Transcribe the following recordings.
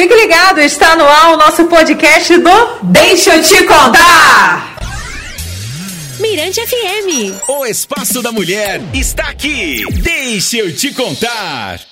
Fique ligado, está no ar o nosso podcast do Deixa eu te contar. Mirante FM. O Espaço da Mulher está aqui. Deixa eu te contar.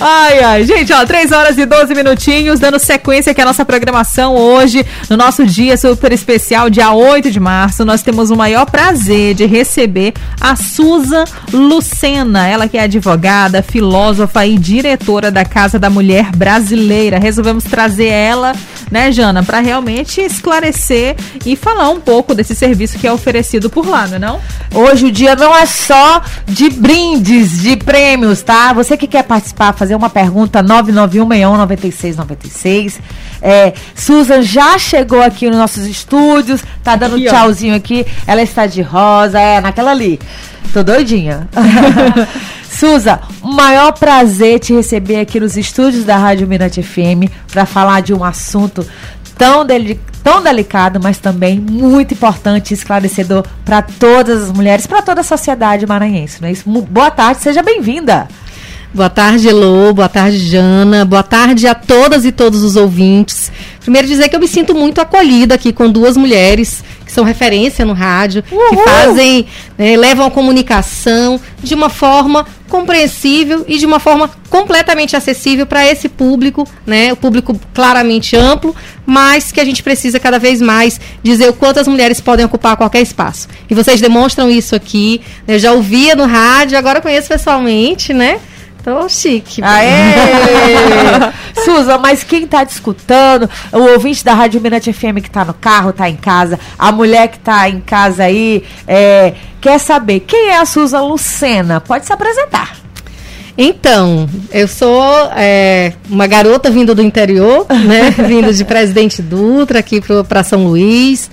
Ai, ai, gente, ó, 3 horas e 12 minutinhos, dando sequência aqui à nossa programação hoje, no nosso dia super especial, dia 8 de março, nós temos o maior prazer de receber a Susan Lucena, ela que é advogada, filósofa e diretora da Casa da Mulher Brasileira. Resolvemos trazer ela, né, Jana, para realmente esclarecer e falar um pouco desse serviço que é oferecido por lá, não é não? Hoje o dia não é só de brindes, de prêmios, tá? Você que quer participar fazer uma pergunta 991-9696. É, Susan já chegou aqui nos nossos estúdios, tá dando aqui, tchauzinho ó. aqui. Ela está de rosa, é, naquela ali. Tô doidinha. Suza, o maior prazer te receber aqui nos estúdios da Rádio Mirante FM para falar de um assunto tão, deli tão delicado, mas também muito importante e esclarecedor para todas as mulheres, para toda a sociedade maranhense. Não é isso? Boa tarde, seja bem-vinda. Boa tarde, Elô. Boa tarde, Jana. Boa tarde a todas e todos os ouvintes. Primeiro dizer que eu me sinto muito acolhida aqui com duas mulheres que são referência no rádio, Uhul. que fazem, né, levam a comunicação de uma forma compreensível e de uma forma completamente acessível para esse público, né? O público claramente amplo, mas que a gente precisa cada vez mais dizer o quanto as mulheres podem ocupar qualquer espaço. E vocês demonstram isso aqui. Né? Eu já ouvia no rádio, agora conheço pessoalmente, né? Tô chique. Aê! Suza, mas quem tá te escutando, o ouvinte da Rádio Mirante FM que tá no carro, tá em casa, a mulher que tá em casa aí, é, quer saber quem é a Suza Lucena? Pode se apresentar. Então, eu sou é, uma garota vinda do interior, né? vindo de Presidente Dutra aqui para São Luís.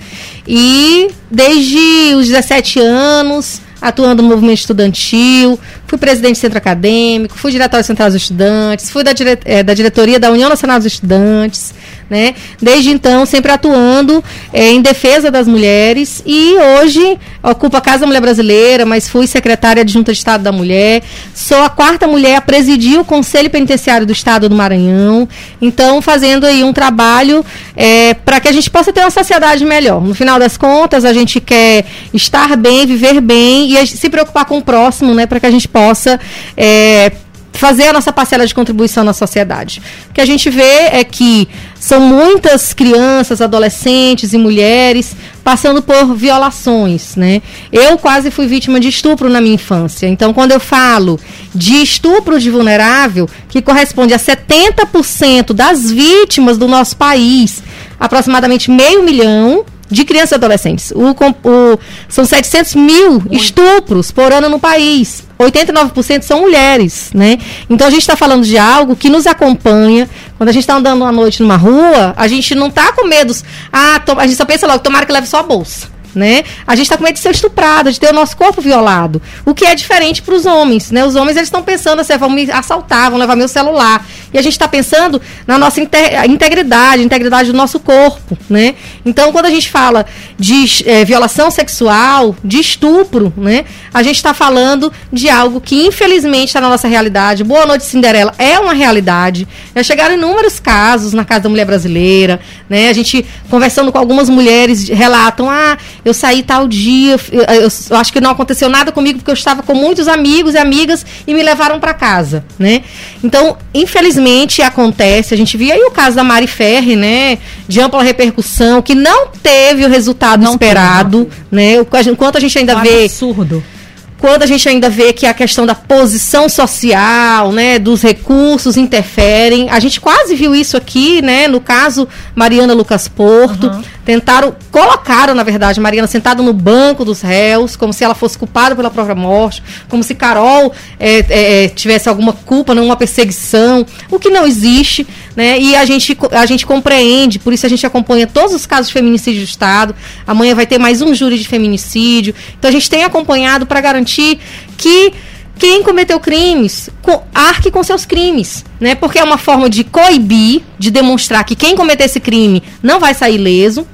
E desde os 17 anos atuando no movimento estudantil, fui presidente do centro acadêmico, fui diretório central dos estudantes, fui da, dire, é, da diretoria da União Nacional dos Estudantes, né? Desde então, sempre atuando é, em defesa das mulheres e hoje ocupo a Casa da Mulher Brasileira, mas fui secretária de Junta de Estado da Mulher, sou a quarta mulher a presidir o Conselho Penitenciário do Estado do Maranhão, então fazendo aí um trabalho é, para que a gente possa ter uma sociedade melhor. No final das contas, a gente quer estar bem, viver bem e se preocupar com o próximo, né, para que a gente possa é, fazer a nossa parcela de contribuição na sociedade. O que a gente vê é que são muitas crianças, adolescentes e mulheres passando por violações, né? Eu quase fui vítima de estupro na minha infância. Então, quando eu falo de estupro de vulnerável, que corresponde a 70% das vítimas do nosso país, aproximadamente meio milhão, de crianças e adolescentes. O, o, são 700 mil estupros por ano no país. 89% são mulheres, né? Então a gente está falando de algo que nos acompanha. Quando a gente está andando uma noite numa rua, a gente não está com medo. Ah, a gente só pensa logo, tomara que leve só a bolsa né? A gente está com medo de ser estuprada, de ter o nosso corpo violado. O que é diferente para os homens, né? Os homens eles estão pensando assim, vão me assaltar, vão levar meu celular. E a gente está pensando na nossa integridade, integridade do nosso corpo, né? Então, quando a gente fala de é, violação sexual, de estupro, né? A gente está falando de algo que infelizmente está na nossa realidade. Boa Noite Cinderela é uma realidade. Já chegaram inúmeros casos na Casa da Mulher Brasileira, né? A gente conversando com algumas mulheres relatam, ah, eu saí tal dia, eu, eu, eu, acho que não aconteceu nada comigo porque eu estava com muitos amigos e amigas e me levaram para casa, né? Então, infelizmente acontece, a gente viu aí o caso da Mari Ferri, né, de ampla repercussão, que não teve o resultado não esperado, teve, né? Enquanto a gente ainda um vê absurdo quando a gente ainda vê que a questão da posição social, né, dos recursos interferem, a gente quase viu isso aqui, né, no caso Mariana Lucas Porto, uhum. Tentaram, colocaram, na verdade, Mariana sentada no banco dos réus, como se ela fosse culpada pela própria morte, como se Carol é, é, tivesse alguma culpa, não uma perseguição, o que não existe, né, e a gente, a gente compreende, por isso a gente acompanha todos os casos de feminicídio do Estado, amanhã vai ter mais um júri de feminicídio, então a gente tem acompanhado para garantir que quem cometeu crimes arque com seus crimes, né? Porque é uma forma de coibir, de demonstrar que quem cometer esse crime não vai sair leso.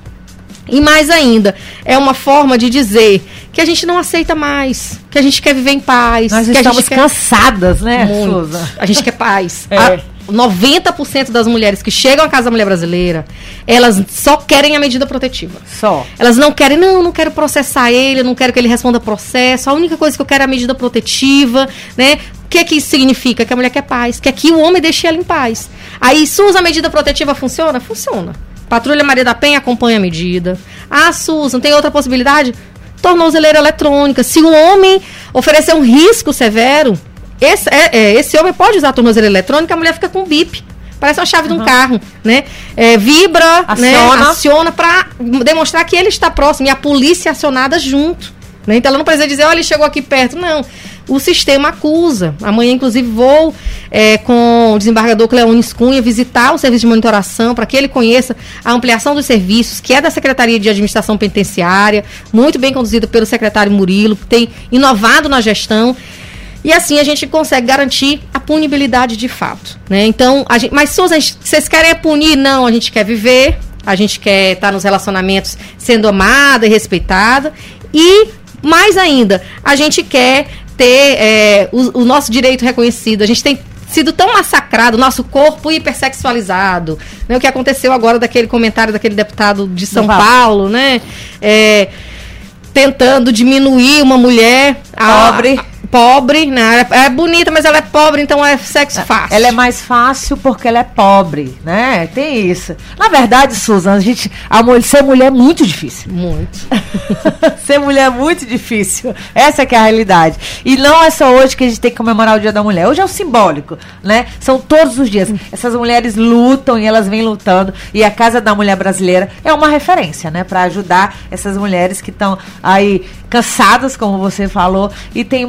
E mais ainda, é uma forma de dizer que a gente não aceita mais, que a gente quer viver em paz. Nós que estamos a gente cansadas, quer... né, Muito. A gente quer paz. É. 90% das mulheres que chegam à Casa da Mulher Brasileira, elas só querem a medida protetiva. Só. Elas não querem, não, não quero processar ele, eu não quero que ele responda processo. A única coisa que eu quero é a medida protetiva, né? O que que isso significa? Que a mulher quer paz, que aqui o homem deixe ela em paz. Aí, Susan, a medida protetiva funciona? Funciona. Patrulha Maria da Penha acompanha a medida. Ah, Susan, tem outra possibilidade? Tornozeleira eletrônica. Se o homem oferecer um risco severo, esse, é, é, esse homem pode usar a tornozeleira eletrônica, a mulher fica com bip. Parece uma chave de um carro, né? É, vibra, né? Aciona. aciona para demonstrar que ele está próximo e a polícia acionada junto. Né? Então ela não precisa dizer, olha, ele chegou aqui perto. Não. O sistema acusa. Amanhã, inclusive, vou é, com o desembargador Cleones Cunha visitar o serviço de monitoração para que ele conheça a ampliação dos serviços, que é da Secretaria de Administração Penitenciária, muito bem conduzida pelo secretário Murilo, que tem inovado na gestão. E assim a gente consegue garantir a punibilidade de fato. Né? Então, a gente, mas gente- vocês querem punir? Não, a gente quer viver, a gente quer estar nos relacionamentos sendo amada e respeitada. E, mais ainda, a gente quer ter é, o, o nosso direito reconhecido. A gente tem sido tão massacrado, nosso corpo hipersexualizado. Né? O que aconteceu agora daquele comentário daquele deputado de São Paulo. Paulo, né? É, tentando diminuir uma mulher a- Pobre. a- pobre, né? É é bonita, mas ela é pobre, então é sexo fácil. Ela é mais fácil porque ela é pobre, né? Tem isso. Na verdade, Susan, a gente, a mulher, ser mulher é muito difícil. muito. ser mulher é muito difícil. Essa que é a realidade. E não é só hoje que a gente tem que comemorar o Dia da Mulher. Hoje é o simbólico, né? São todos os dias. Essas mulheres lutam e elas vêm lutando. E a Casa da Mulher Brasileira é uma referência, né? Para ajudar essas mulheres que estão aí cansadas, como você falou, e tem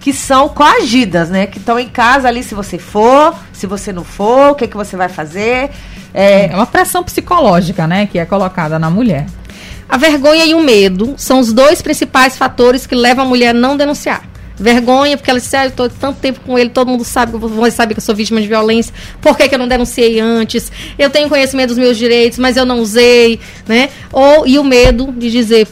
que são coagidas, né? Que estão em casa ali, se você for, se você não for, o que, que você vai fazer. É, É uma pressão psicológica, né, que é colocada na mulher. A vergonha e o medo são os dois principais fatores que levam a mulher a não denunciar. Vergonha, porque ela disse, ah, eu tô tanto tempo com ele, todo mundo sabe que eu vou- sabe que eu sou vítima de violência, por que, que eu não denunciei antes? Eu tenho conhecimento dos meus direitos, mas eu não usei, né? Ou, e o medo de dizer,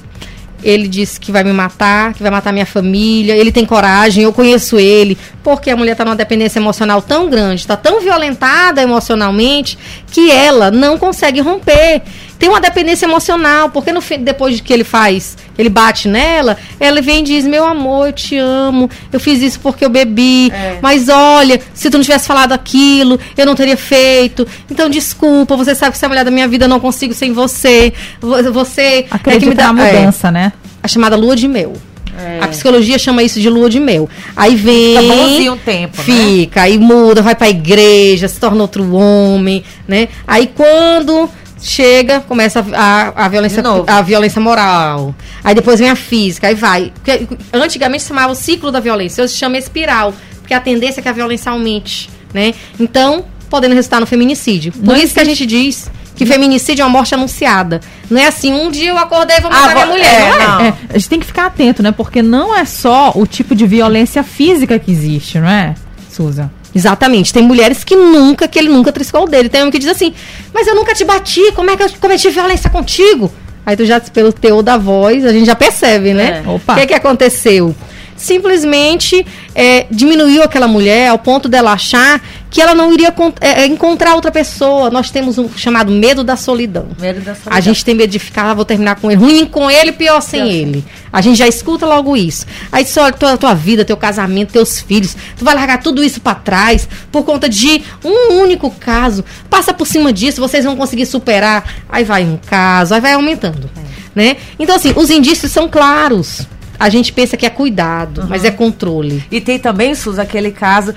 ele disse que vai me matar, que vai matar minha família, ele tem coragem, eu conheço ele, porque a mulher está numa dependência emocional tão grande, está tão violentada emocionalmente, que ela não consegue romper. Tem uma dependência emocional, porque no fim, depois de que ele faz, ele bate nela, ela vem e diz: Meu amor, eu te amo, eu fiz isso porque eu bebi, mas olha, se tu não tivesse falado aquilo, eu não teria feito. Então, desculpa, você sabe que você é a mulher da minha vida, eu não consigo sem você. Vo- Você é que Acredita me dá na é mudança, né? a chamada lua de mel. É. A psicologia chama isso de lua de mel. Aí vem. Fica bonzinho um tempo, né? Fica, aí muda, vai pra igreja, se torna outro homem, né? Aí quando chega, começa a, a, a violência, a violência moral. Aí depois vem a física, aí vai. Porque antigamente se chamava o ciclo da violência, hoje se chama espiral, porque a tendência é que a violência aumente, né? Então, podendo resultar no feminicídio. Por Não isso que a gente diz que feminicídio é uma morte anunciada. Não é assim, um dia eu acordei e vou matar Ah, minha mulher, é, não é? não. É, a gente tem que ficar atento, né? Porque não é só o tipo de violência física que existe, não é, Susan? Exatamente. Tem mulheres que nunca, que ele nunca triscou o dele. Tem homem que diz assim, mas eu nunca te bati, como é que eu cometi violência contigo? Aí tu já, pelo teor da voz, a gente já percebe, né? É. Opa. O que, que aconteceu? Simplesmente é, diminuiu aquela mulher ao ponto dela achar que ela não iria é, é, encontrar outra pessoa. Nós temos um chamado medo da solidão. Medo da solidão. A gente tem medo de ficar, ah, vou terminar com ele. Ruim com ele, pior sem ele. A gente já escuta logo isso. Aí diz, olha, tua, tua vida, teu casamento, teus filhos, tu vai largar tudo isso pra trás por conta de um único caso. Passa por cima disso, vocês vão conseguir superar. Aí vai um caso, aí vai aumentando. Né? Então, assim, os indícios são claros. A gente pensa que é cuidado, mas é controle. E tem também, Sus, aquele caso.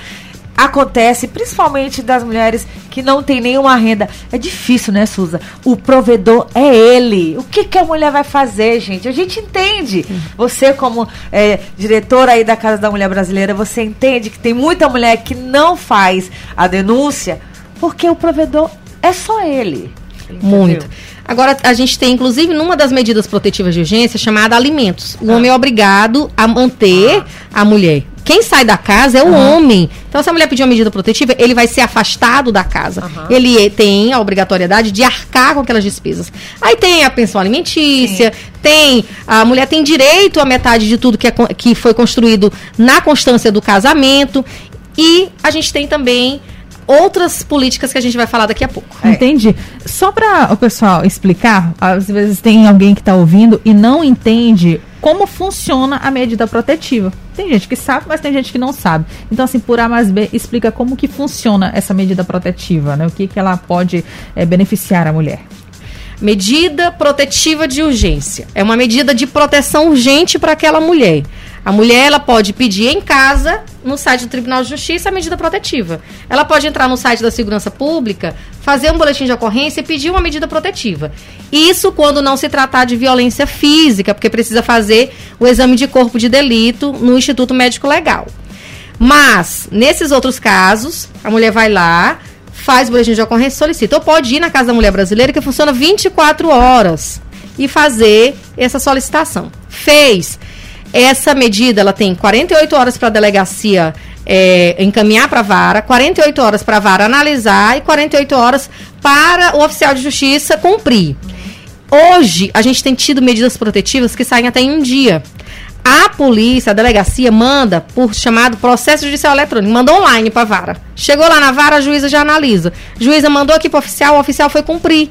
Acontece principalmente das mulheres que não tem nenhuma renda. É difícil, né, Suza? O provedor é ele. O que, que a mulher vai fazer, gente? A gente entende. Você, como é, diretora aí da Casa da Mulher Brasileira, você entende que tem muita mulher que não faz a denúncia porque o provedor é só ele. Muito. Agora, a gente tem, inclusive, numa das medidas protetivas de urgência, chamada alimentos. O homem é obrigado a manter a mulher. Quem sai da casa é o homem. Então, se a mulher pedir uma medida protetiva, ele vai ser afastado da casa. Ele é- tem a obrigatoriedade de arcar com aquelas despesas. Aí tem a pensão alimentícia, tem. A mulher tem direito à metade de tudo que, é que foi construído na constância do casamento. E a gente tem também outras políticas que a gente vai falar daqui a pouco. É. Entendi. Só para o pessoal explicar, às vezes tem alguém que está ouvindo e não entende como funciona a medida protetiva. Tem gente que sabe, mas tem gente que não sabe. Então, assim, por A mais B, explica como que funciona essa medida protetiva, né? O que, que ela pode é, beneficiar a mulher. Medida protetiva de urgência. É uma medida de proteção urgente para aquela mulher. A mulher ela pode pedir em casa, no site do Tribunal de Justiça, a medida protetiva. Ela pode entrar no site da Segurança Pública, fazer um boletim de ocorrência e pedir uma medida protetiva. Isso quando não se tratar de violência física, porque precisa fazer o exame de corpo de delito no Instituto Médico Legal. Mas, nesses outros casos, a mulher vai lá, faz o boletim de ocorrência solicita. Ou pode ir na Casa da Mulher Brasileira, que funciona 24 horas, e fazer essa solicitação. Fez. Essa medida, ela tem 48 horas para a delegacia é, encaminhar para a vara, 48 horas para a vara analisar e 48 horas para o oficial de justiça cumprir. Hoje, a gente tem tido medidas protetivas que saem até em um dia. A polícia, a delegacia, manda por chamado processo judicial eletrônico, manda online para a vara. Chegou lá na vara, a juíza já analisa. A juíza mandou aqui para o oficial, o oficial foi cumprir.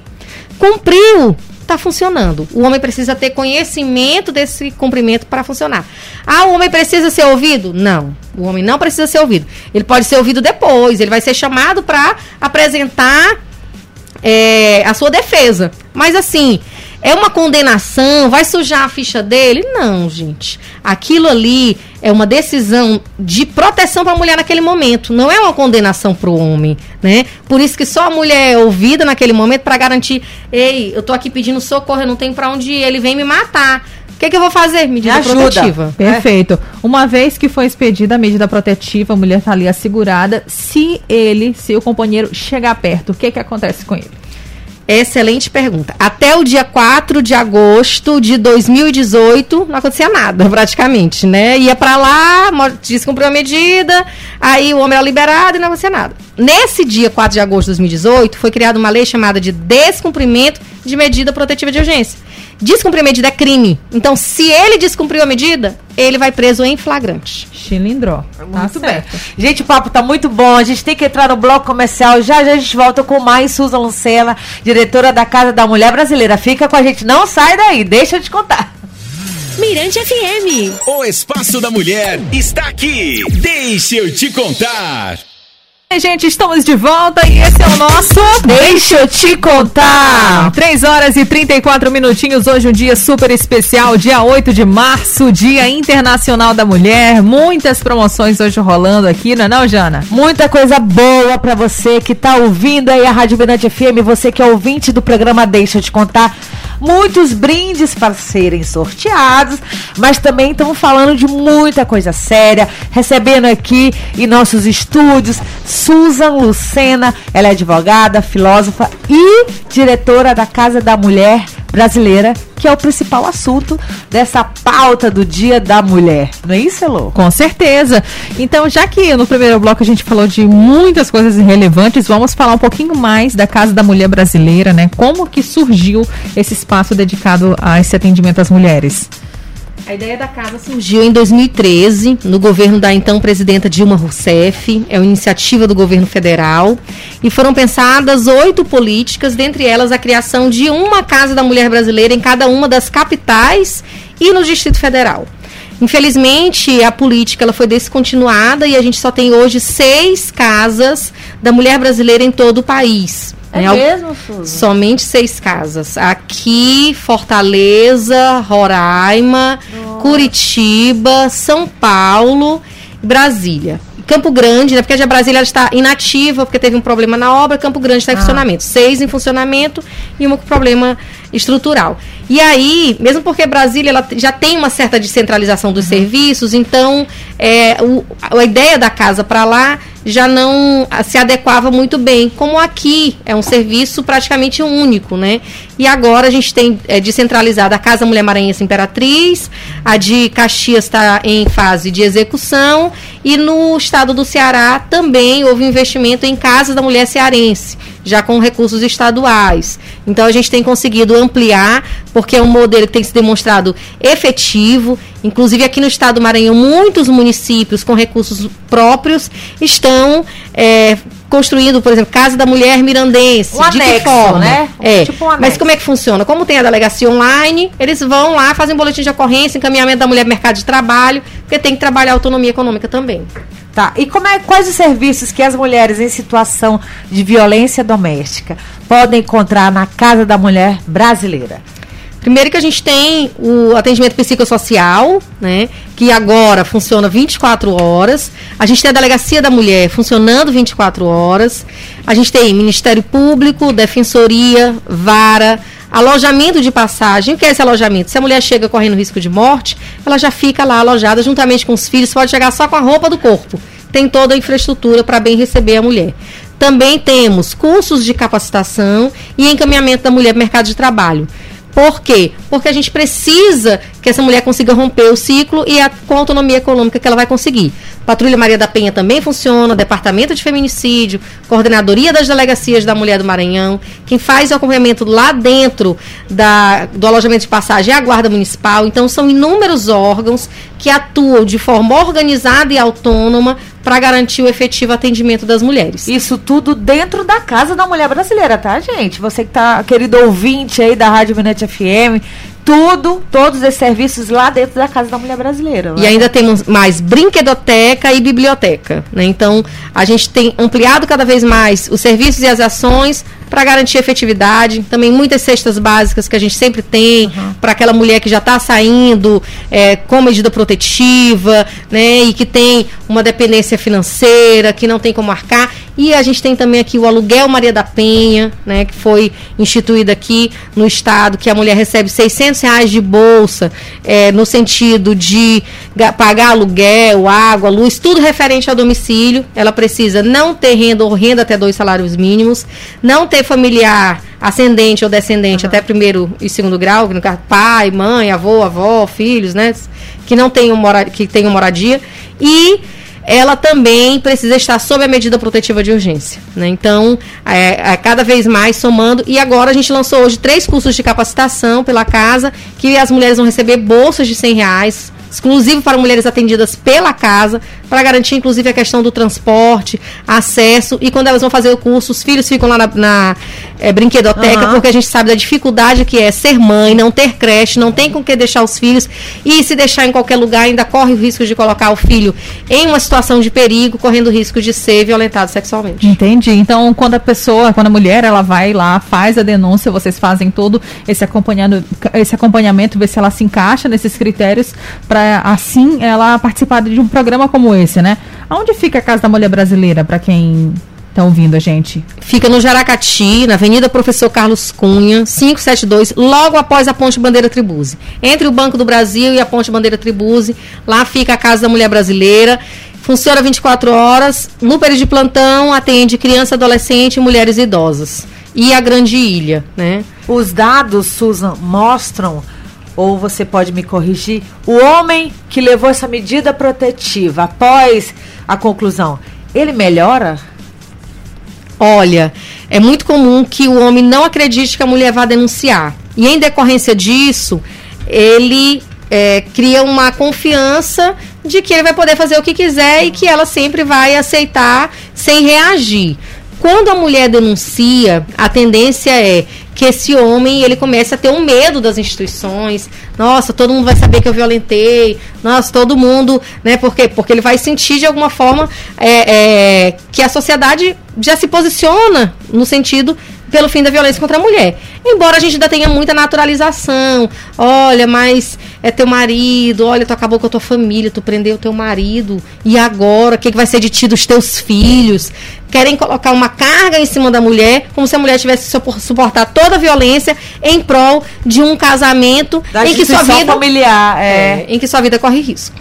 Cumpriu, está funcionando. O homem precisa ter conhecimento desse cumprimento para funcionar. Ah, o homem precisa ser ouvido? Não. O homem não precisa ser ouvido. Ele pode ser ouvido depois. Ele vai ser chamado para apresentar é, a sua defesa. Mas assim, é uma condenação? Vai sujar a ficha dele? Não, gente. Aquilo ali é uma decisão de proteção para a mulher naquele momento. Não é uma condenação para o homem, né? Por isso que só a mulher é ouvida naquele momento para garantir: ei, eu tô aqui pedindo socorro, eu não tenho para onde ir, ele vem me matar. O que, que, eu vou fazer? Medida me protetiva. Perfeito. É. Uma vez que foi expedida a medida protetiva, a mulher está ali assegurada. Se ele, se o companheiro chegar perto, o que, que acontece com ele? Excelente pergunta. Até o dia 4 de agosto de 2018, não acontecia nada, praticamente, né? Ia para lá, descumpriu a medida, aí o homem era liberado e não acontecia nada. Nesse dia 4 de agosto de 2018, foi criada uma lei chamada de descumprimento de medida protetiva de urgência. Descumprir medida é crime. Então, se ele descumpriu a medida, ele vai preso em flagrante. Chilindró. Tá muito bem. Gente, o papo tá muito bom. A gente tem que entrar no bloco comercial. Já já a gente volta com mais Susan Lucena, diretora da Casa da Mulher Brasileira. Fica com a gente. Não sai daí. Deixa eu te contar. Mirante FM. O Espaço da Mulher está aqui. Deixa eu te contar. Gente, estamos de volta e esse é o nosso Deixa eu te contar. 3 horas e 34 minutinhos. Hoje, um dia super especial, dia 8 de março, Dia Internacional da Mulher. Muitas promoções hoje rolando aqui, não é, não, Jana? Muita coisa boa para você que tá ouvindo aí a Rádio Mirante FM, você que é ouvinte do programa Deixa eu te contar muitos brindes para serem sorteados, mas também estamos falando de muita coisa séria, recebendo aqui em nossos estúdios Susan Lucena, ela é advogada, filósofa e diretora da Casa da Mulher brasileira, que é o principal assunto dessa pauta do Dia da Mulher. Não é isso, Elô? Com certeza. Então, já que no primeiro bloco a gente falou de muitas coisas relevantes, vamos falar um pouquinho mais da Casa da Mulher Brasileira, né? Como que surgiu esse espaço dedicado a esse atendimento às mulheres? A ideia da casa surgiu em 2013, no governo da então presidenta Dilma Rousseff. É uma iniciativa do governo federal. E foram pensadas oito políticas, dentre elas a criação de uma Casa da Mulher Brasileira em cada uma das capitais e no Distrito Federal. Infelizmente, a política ela foi descontinuada e a gente só tem hoje seis casas da mulher brasileira em todo o país. É né? mesmo, Suzy? Somente seis casas. Aqui, Fortaleza, Roraima, Nossa. Curitiba, São Paulo, Brasília. Campo Grande, né? Porque a Brasília está inativa, porque teve um problema na obra, Campo Grande está em ah. funcionamento. Seis em funcionamento e uma com problema estrutural. E aí, mesmo porque Brasília ela já tem uma certa descentralização dos uhum. serviços, então é, o, a ideia da casa para lá já não se adequava muito bem. Como aqui é um serviço praticamente único, né? E agora a gente tem é, descentralizada a Casa Mulher Maranhense Imperatriz, a de Caxias está em fase de execução e no estado do Ceará também houve investimento em Casa da Mulher Cearense já com recursos estaduais. Então a gente tem conseguido ampliar, porque é um modelo que tem se demonstrado efetivo. Inclusive aqui no estado do Maranhão, muitos municípios com recursos próprios estão é, construindo, por exemplo, Casa da Mulher Mirandense. Um de anexo, que forma? né? É. Tipo um Mas como é que funciona? Como tem a delegacia online, eles vão lá, fazem um boletim de ocorrência, encaminhamento da mulher pro mercado de trabalho, porque tem que trabalhar a autonomia econômica também. Tá. E como é, quais os serviços que as mulheres em situação de violência doméstica podem encontrar na Casa da Mulher Brasileira? Primeiro que a gente tem o atendimento psicossocial, né? Que agora funciona 24 horas. A gente tem a delegacia da mulher funcionando 24 horas. A gente tem Ministério Público, Defensoria, Vara, alojamento de passagem. O que é esse alojamento? Se a mulher chega correndo risco de morte, ela já fica lá alojada juntamente com os filhos, pode chegar só com a roupa do corpo. Tem toda a infraestrutura para bem receber a mulher. Também temos cursos de capacitação e encaminhamento da mulher para o mercado de trabalho. Por quê? Porque a gente precisa que essa mulher consiga romper o ciclo e a, com a autonomia econômica que ela vai conseguir. Patrulha Maria da Penha também funciona, Departamento de Feminicídio, Coordenadoria das Delegacias da Mulher do Maranhão. Quem faz o acompanhamento lá dentro da, do alojamento de passagem é a Guarda Municipal. Então, são inúmeros órgãos que atuam de forma organizada e autônoma para garantir o efetivo atendimento das mulheres. Isso tudo dentro da Casa da Mulher Brasileira, tá, gente? Você que tá, querido ouvinte aí da Rádio Minete FM, tudo, todos esses serviços lá dentro da Casa da Mulher Brasileira. E ainda temos mais brinquedoteca e biblioteca. Né? Então, a gente tem ampliado cada vez mais os serviços e as ações para garantir efetividade. Também muitas cestas básicas que a gente sempre tem para aquela mulher que já está saindo é, com medida protetiva, né? E que tem uma dependência financeira, que não tem como arcar. E a gente tem também aqui o aluguel Maria da Penha, né? Que foi instituído aqui no estado, que a mulher recebe 600 reais de bolsa, é, no sentido de ga- pagar aluguel, água, luz, tudo referente ao domicílio. Ela precisa não ter renda ou renda até dois salários mínimos, não ter familiar ascendente ou descendente até primeiro e segundo grau, no caso pai, mãe, avô, avó, filhos, né? Que não tenham, mora que tenham moradia. E ela também precisa estar sob a medida protetiva de urgência. Né? Então, é, é cada vez mais somando. E agora a gente lançou hoje três cursos de capacitação pela casa, que as mulheres vão receber bolsas de 100 reais, exclusivo para mulheres atendidas pela casa, para garantir inclusive a questão do transporte, acesso. E quando elas vão fazer o curso, os filhos ficam lá na, na é, brinquedoteca, Aham. porque a gente sabe da dificuldade que é ser mãe, não ter creche, não tem com que deixar os filhos. E se deixar em qualquer lugar, ainda corre o risco de colocar o filho em uma situação de perigo, correndo o risco de ser violentado sexualmente. Entendi. Então, quando a pessoa, quando a mulher, ela vai lá, faz a denúncia, vocês fazem todo esse acompanhando, esse acompanhamento, ver se ela se encaixa nesses critérios para assim ela participar de um programa como esse, né? Aonde fica a Casa da Mulher Brasileira para quem tá ouvindo a gente? Fica no Jaracati, na Avenida Professor Carlos Cunha, 572, logo após a Ponte Bandeira Tribuse. Entre o Banco do Brasil e a Ponte Bandeira Tribuse, lá fica a Casa da Mulher Brasileira. Funciona 24 horas. No período de plantão, atende criança, adolescente e mulheres idosas. E a Grande Ilha, né? Os dados, Susan, mostram, ou você pode me corrigir, o homem que levou essa medida protetiva após a conclusão, ele melhora? Olha, é muito comum que o homem não acredite que a mulher vá denunciar. E em decorrência disso, ele é, cria uma confiança de que ele vai poder fazer o que quiser e que ela sempre vai aceitar sem reagir. Quando a mulher denuncia, a tendência é que esse homem ele comece a ter um medo das instituições. Nossa, todo mundo vai saber que eu violentei. Nossa, todo mundo, né? Por quê? Porque ele vai sentir de alguma forma é, é, que a sociedade já se posiciona no sentido pelo fim da violência contra a mulher. Embora a gente ainda tenha muita naturalização. Olha, mas é teu marido, olha, tu acabou com a tua família, tu prendeu o teu marido. E agora, o que, que vai ser de ti dos teus filhos? Querem colocar uma carga em cima da mulher, como se a mulher tivesse que supor- suportar toda a violência em prol de um casamento Da em que sua vida familiar, é. é, em que sua vida corre risco.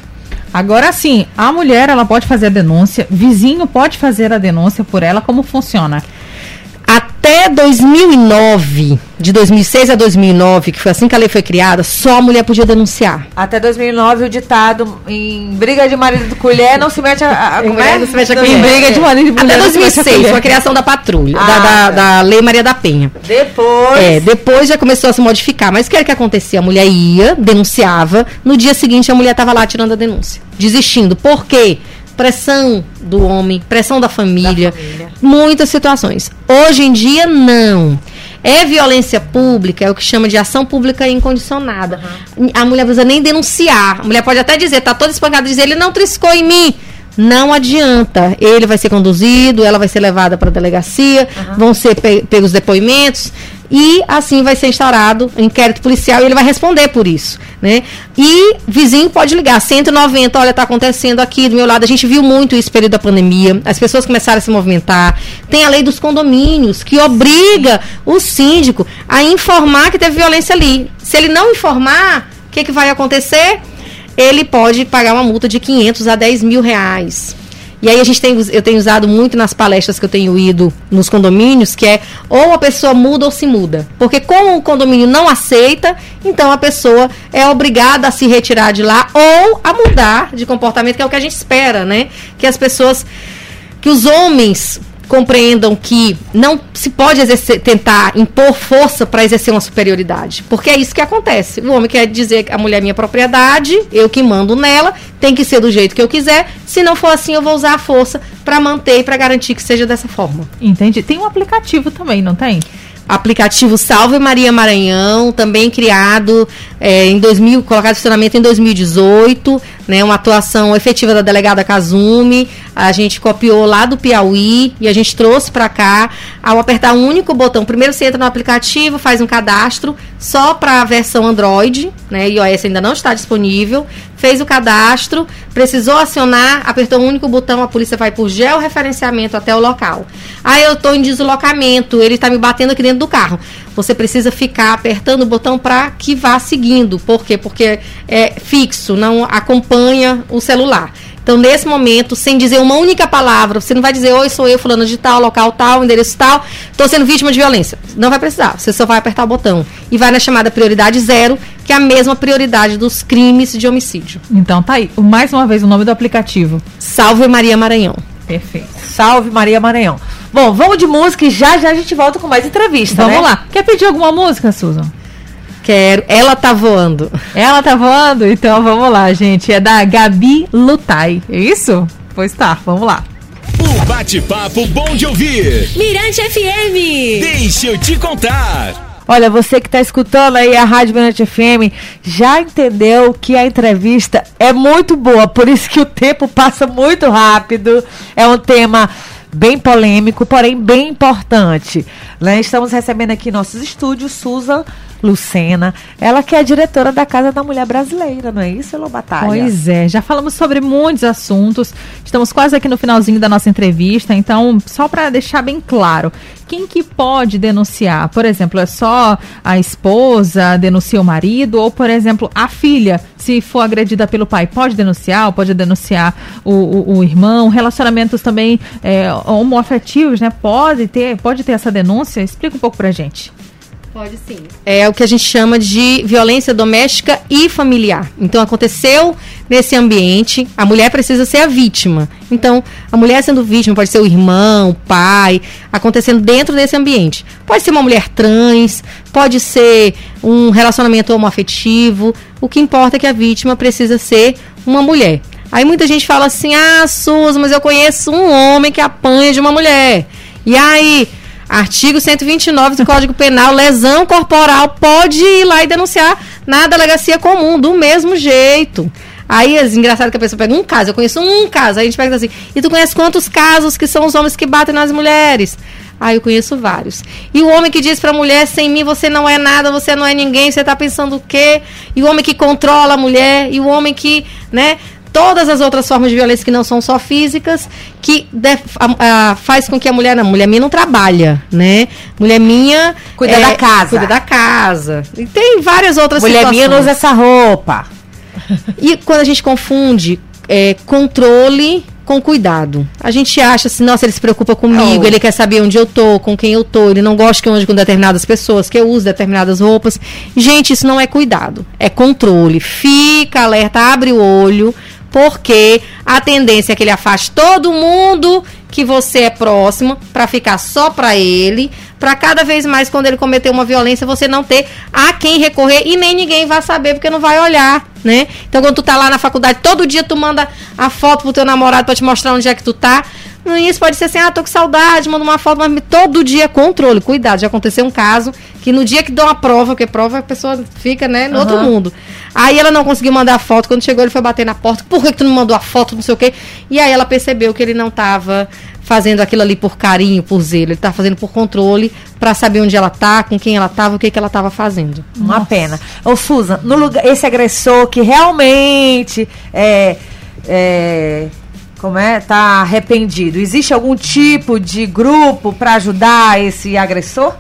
Agora sim, a mulher ela pode fazer a denúncia, vizinho pode fazer a denúncia por ela, como funciona? Até 2009, de 2006 a 2009, que foi assim que a lei foi criada, só a mulher podia denunciar. Até 2009, o ditado em briga de marido com colher não se mete a... a como é? não se mete a colher. Em briga de marido e mulher. Até não se mexe a 2006 colher. foi a criação da patrulha, Ah, da, da, tá. da Lei Maria da Penha. Depois... É, depois já começou a se modificar. Mas o que era que acontecia? A mulher ia, denunciava, no dia seguinte a mulher estava lá tirando a denúncia, desistindo. Por quê? Pressão do homem, pressão da família, Da família. muitas situações. Hoje em dia, não. É violência pública, é o que chama de ação pública incondicionada. A mulher não precisa nem denunciar. A mulher pode até dizer, tá toda espancada, dizer, ele não triscou em mim. Não adianta. Ele vai ser conduzido, ela vai ser levada para a delegacia, vão ser pe pegos depoimentos e assim vai ser instaurado um inquérito policial e ele vai responder por isso, né? E vizinho pode ligar 190, olha, tá acontecendo aqui do meu lado. A gente viu muito isso período da pandemia. As pessoas começaram a se movimentar. Tem a lei dos condomínios que obriga o síndico a informar que teve violência ali. Se ele não informar, o que, que vai acontecer? Ele pode pagar uma multa de 500 a 10 mil reais. E aí a gente tem, eu tenho usado muito nas palestras que eu tenho ido nos condomínios, que é ou a pessoa muda ou se muda. Porque como o condomínio não aceita, então a pessoa é obrigada a se retirar de lá ou a mudar de comportamento, que é o que a gente espera, né? Que as pessoas, que os homens compreendam que não se pode exercer- tentar impor força para exercer uma superioridade. Porque é isso que acontece. O homem quer dizer que a mulher é minha propriedade, eu que mando nela, tem que ser do jeito que eu quiser. Se não for assim, eu vou usar a força para manter e para garantir que seja dessa forma. Entendi. Tem um aplicativo também, não tem? Aplicativo Salve Maria Maranhão, também criado é, em 2000, colocado em funcionamento em 2018, né, uma atuação efetiva da delegada Kazumi. A gente copiou lá do Piauí e a gente trouxe para cá. Ao apertar um único botão, primeiro você entra no aplicativo, faz um cadastro só para a versão Android, né, iOS ainda não está disponível. Fez o cadastro, precisou acionar, apertou um único botão, a polícia vai por georreferenciamento até o local. Aí eu estou em deslocamento, ele está me batendo aqui dentro do carro. Você precisa ficar apertando o botão para que vá seguindo. Por quê? Porque é fixo, não acompanha o celular. Então, nesse momento, sem dizer uma única palavra, você não vai dizer, oi, sou eu, fulano de tal, local tal, endereço tal, estou sendo vítima de violência. Não vai precisar, você só vai apertar o botão. E vai na chamada prioridade zero, que é a mesma prioridade dos crimes de homicídio. Então tá aí. Mais uma vez o nome do aplicativo. Salve Maria Maranhão. Perfeito. Salve Maria Maranhão. Bom, vamos de música e já já a gente volta com mais entrevista, Vamos né? lá. Quer pedir alguma música, Susan? Quero. Ela tá voando. Ela tá voando? Então vamos lá, gente. É da Gabi Lutai. É isso? Pois tá, vamos lá. O bate-papo bom de ouvir. Mirante FM. Deixa eu te contar. Olha, você que está escutando aí a Rádio Mirante FM já entendeu que a entrevista é muito boa, por isso que o tempo passa muito rápido. É um tema bem polêmico, porém bem importante. Né? Estamos recebendo aqui nossos estúdios Susan Lucena, ela que é a diretora da Casa da Mulher Brasileira, não é isso, Elô? Pois é, já falamos sobre muitos assuntos. Estamos quase aqui no finalzinho da nossa entrevista, então só para deixar bem claro, quem que pode denunciar? Por exemplo, é só a esposa denuncia o marido ou, por exemplo, a filha, se for agredida pelo pai, pode denunciar, pode denunciar o, o, o irmão. Relacionamentos também é, homoafetivos, né? Pode ter, pode ter essa denúncia. Explica um pouco pra gente. Pode sim. É o que a gente chama de violência doméstica e familiar. Então aconteceu nesse ambiente, a mulher precisa ser a vítima. Então, a mulher sendo vítima pode ser o irmão, o pai, acontecendo dentro desse ambiente. Pode ser uma mulher trans, pode ser um relacionamento homoafetivo. O que importa é que a vítima precisa ser uma mulher. Aí muita gente fala assim: "Ah, Suzy, mas eu conheço um homem que apanha de uma mulher". E aí, Artigo 129 do Código Penal, lesão corporal, pode ir lá e denunciar na delegacia comum, do mesmo jeito. Aí é engraçado que a pessoa pega um caso, eu conheço um caso, aí a gente pega assim, e tu conhece quantos casos que são os homens que batem nas mulheres? Ah, eu conheço vários. E o homem que diz pra mulher, sem mim você não é nada, você não é ninguém, você tá pensando o quê? E o homem que controla a mulher, e o homem que, né, todas as outras formas de violência que não são só físicas, que def- a- a- faz com que a mulher, não, mulher minha não trabalha, né? Mulher minha Cuida da casa. cuida da casa. E tem várias outras Mulher minha situações. não usa essa roupa. E quando a gente confunde é, controle com cuidado. A gente acha assim, nossa, ele se preocupa comigo, Oh. ele quer saber onde eu tô, com quem eu tô, ele não gosta que eu ande com determinadas pessoas, que eu use determinadas roupas. Gente, isso não é cuidado, é controle. Fica alerta, abre o olho, porque a tendência é que ele afaste todo mundo que você é próximo para ficar só para ele, para cada vez mais quando ele cometer uma violência você não ter a quem recorrer e nem ninguém vai saber porque não vai olhar, né? Então quando tu tá lá na faculdade, todo dia tu manda a foto pro teu namorado para te mostrar onde é que tu tá. No início pode ser assim, ah, tô com saudade, manda uma foto, mas todo dia é controle, cuidado. Já aconteceu um caso que no dia que deu uma prova, porque prova a pessoa fica, né, no uhum. outro mundo. Aí ela não conseguiu mandar a foto, quando chegou ele foi bater na porta, por que, que tu não mandou a foto, não sei o quê. E aí ela percebeu que ele não tava fazendo aquilo ali por carinho, por zelo, ele tá fazendo por controle para saber onde ela tá, com quem ela tava, o que que ela tava fazendo. Uma Nossa. pena. Ô Susan, no lugar esse agressor que realmente é, é como é, tá arrependido. Existe algum tipo de grupo para ajudar esse agressor?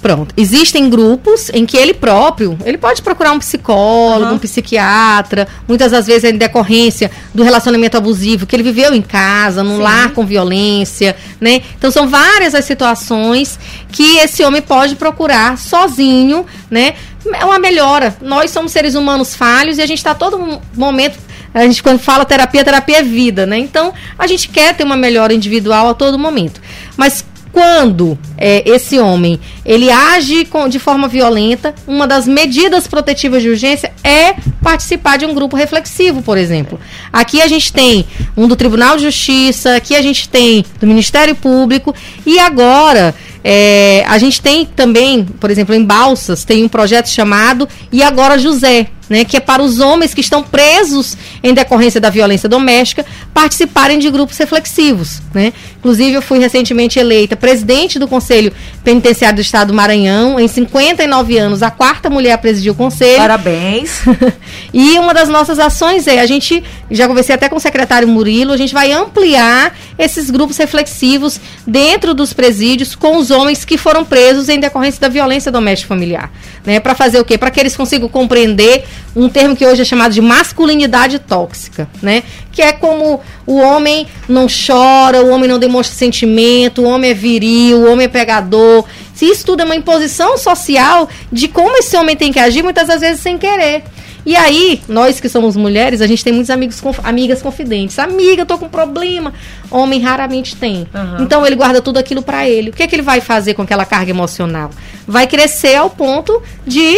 Pronto. Existem grupos em que ele próprio, ele pode procurar um psicólogo, uhum. um psiquiatra, muitas das vezes é em decorrência do relacionamento abusivo que ele viveu em casa, num Sim. lar com violência, né? Então são várias as situações que esse homem pode procurar sozinho, né? É uma melhora. Nós somos seres humanos falhos e a gente está todo momento a gente quando fala terapia, terapia é vida, né? Então, a gente quer ter uma melhora individual a todo momento. Mas quando é, esse homem ele age com, de forma violenta, uma das medidas protetivas de urgência é participar de um grupo reflexivo, por exemplo. Aqui a gente tem um do Tribunal de Justiça, aqui a gente tem do Ministério Público e agora é, a gente tem também, por exemplo, em Balsas, tem um projeto chamado E Agora José, né, que é para os homens que estão presos em decorrência da violência doméstica participarem de grupos reflexivos. Né? Inclusive, eu fui recentemente eleita presidente do Conselho Penitenciário do Estado do Maranhão. Em 59 anos, a quarta mulher a presidir o Conselho. Parabéns. e uma das nossas ações é, a gente, já conversei até com o secretário Murilo, a gente vai ampliar esses grupos reflexivos dentro dos presídios com os homens que foram presos em decorrência da violência doméstica familiar. Né? Para fazer o quê? Para que eles consigam compreender um termo que hoje é chamado de masculinidade tóxica, né? Que é como o homem não chora, o homem não demonstra sentimento, o homem é viril, o homem é pegador. Se isso tudo é uma imposição social de como esse homem tem que agir, muitas das vezes sem querer. E aí, nós que somos mulheres, a gente tem muitos amigos, amigas confidentes. Amiga, tô com problema. Homem raramente tem. Uhum. Então ele guarda tudo aquilo para ele. O que, é que ele vai fazer com aquela carga emocional? Vai crescer ao ponto de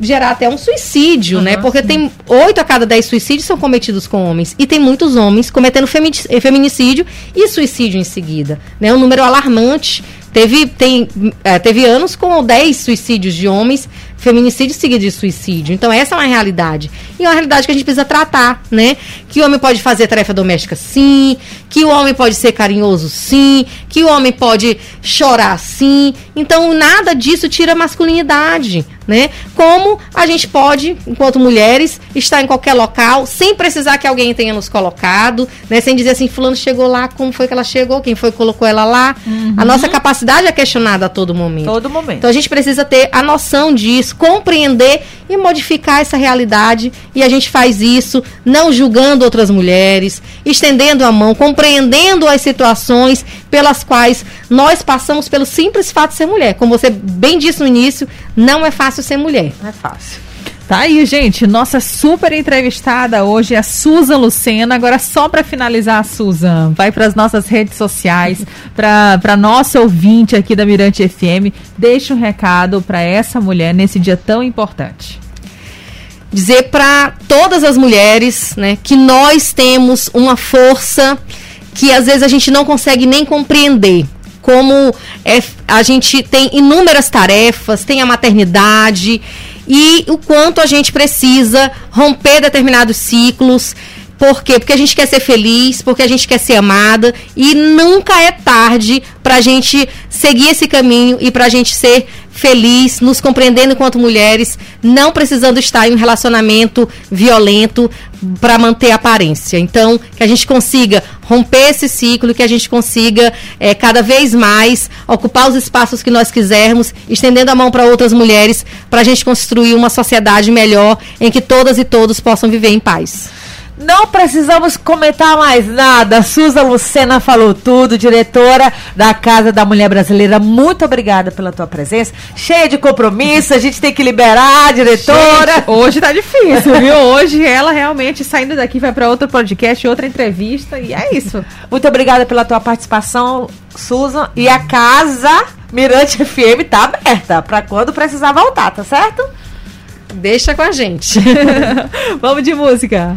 gerar até um suicídio, uhum, né? Porque sim. tem oito a cada dez suicídios são cometidos com homens. E tem muitos homens cometendo feminicídio e suicídio em seguida. Né? Um número alarmante. Teve, tem, é, teve anos com 10 suicídios de homens feminicídio seguido de suicídio. Então, essa é uma realidade. E é uma realidade que a gente precisa tratar, né? Que o homem pode fazer tarefa doméstica, sim. Que o homem pode ser carinhoso, sim. Que o homem pode chorar, sim. Então, nada disso tira a masculinidade, né? Como a gente pode, enquanto mulheres, estar em qualquer local, sem precisar que alguém tenha nos colocado, né? Sem dizer assim, fulano chegou lá, como foi que ela chegou, quem foi que colocou ela lá. Uhum. A nossa capacidade é questionada a todo momento. Todo momento. Então, a gente precisa ter a noção disso compreender e modificar essa realidade. E a gente faz isso não julgando outras mulheres, estendendo a mão, compreendendo as situações pelas quais nós passamos pelo simples fato de ser mulher. Como você bem disse no início, não é fácil ser mulher. Não é fácil. Tá aí, gente. Nossa super entrevistada hoje é a Susan Lucena. Agora, só para finalizar, Susan, vai para as nossas redes sociais, para nossa ouvinte aqui da Mirante FM. Deixa um recado para essa mulher nesse dia tão importante dizer para todas as mulheres, né, que nós temos uma força que às vezes a gente não consegue nem compreender. Como é, a gente tem inúmeras tarefas, tem a maternidade, e o quanto a gente precisa romper determinados ciclos. Por quê? Porque a gente quer ser feliz, porque a gente quer ser amada e nunca é tarde para a gente seguir esse caminho e para a gente ser feliz, nos compreendendo enquanto mulheres, não precisando estar em um relacionamento violento para manter a aparência. Então, que a gente consiga romper esse ciclo, que a gente consiga é, cada vez mais ocupar os espaços que nós quisermos, estendendo a mão para outras mulheres, para a gente construir uma sociedade melhor em que todas e todos possam viver em paz. Não precisamos comentar mais nada. Suza Lucena falou tudo, diretora da Casa da Mulher Brasileira. Muito obrigada pela tua presença. Cheia de compromisso, a gente tem que liberar, diretora. Gente, hoje tá difícil, viu? Hoje ela realmente saindo daqui vai para outro podcast, outra entrevista e é isso. Muito obrigada pela tua participação, Susan. E a casa Mirante FM tá aberta para quando precisar voltar, tá certo? Deixa com a gente. Vamos de música.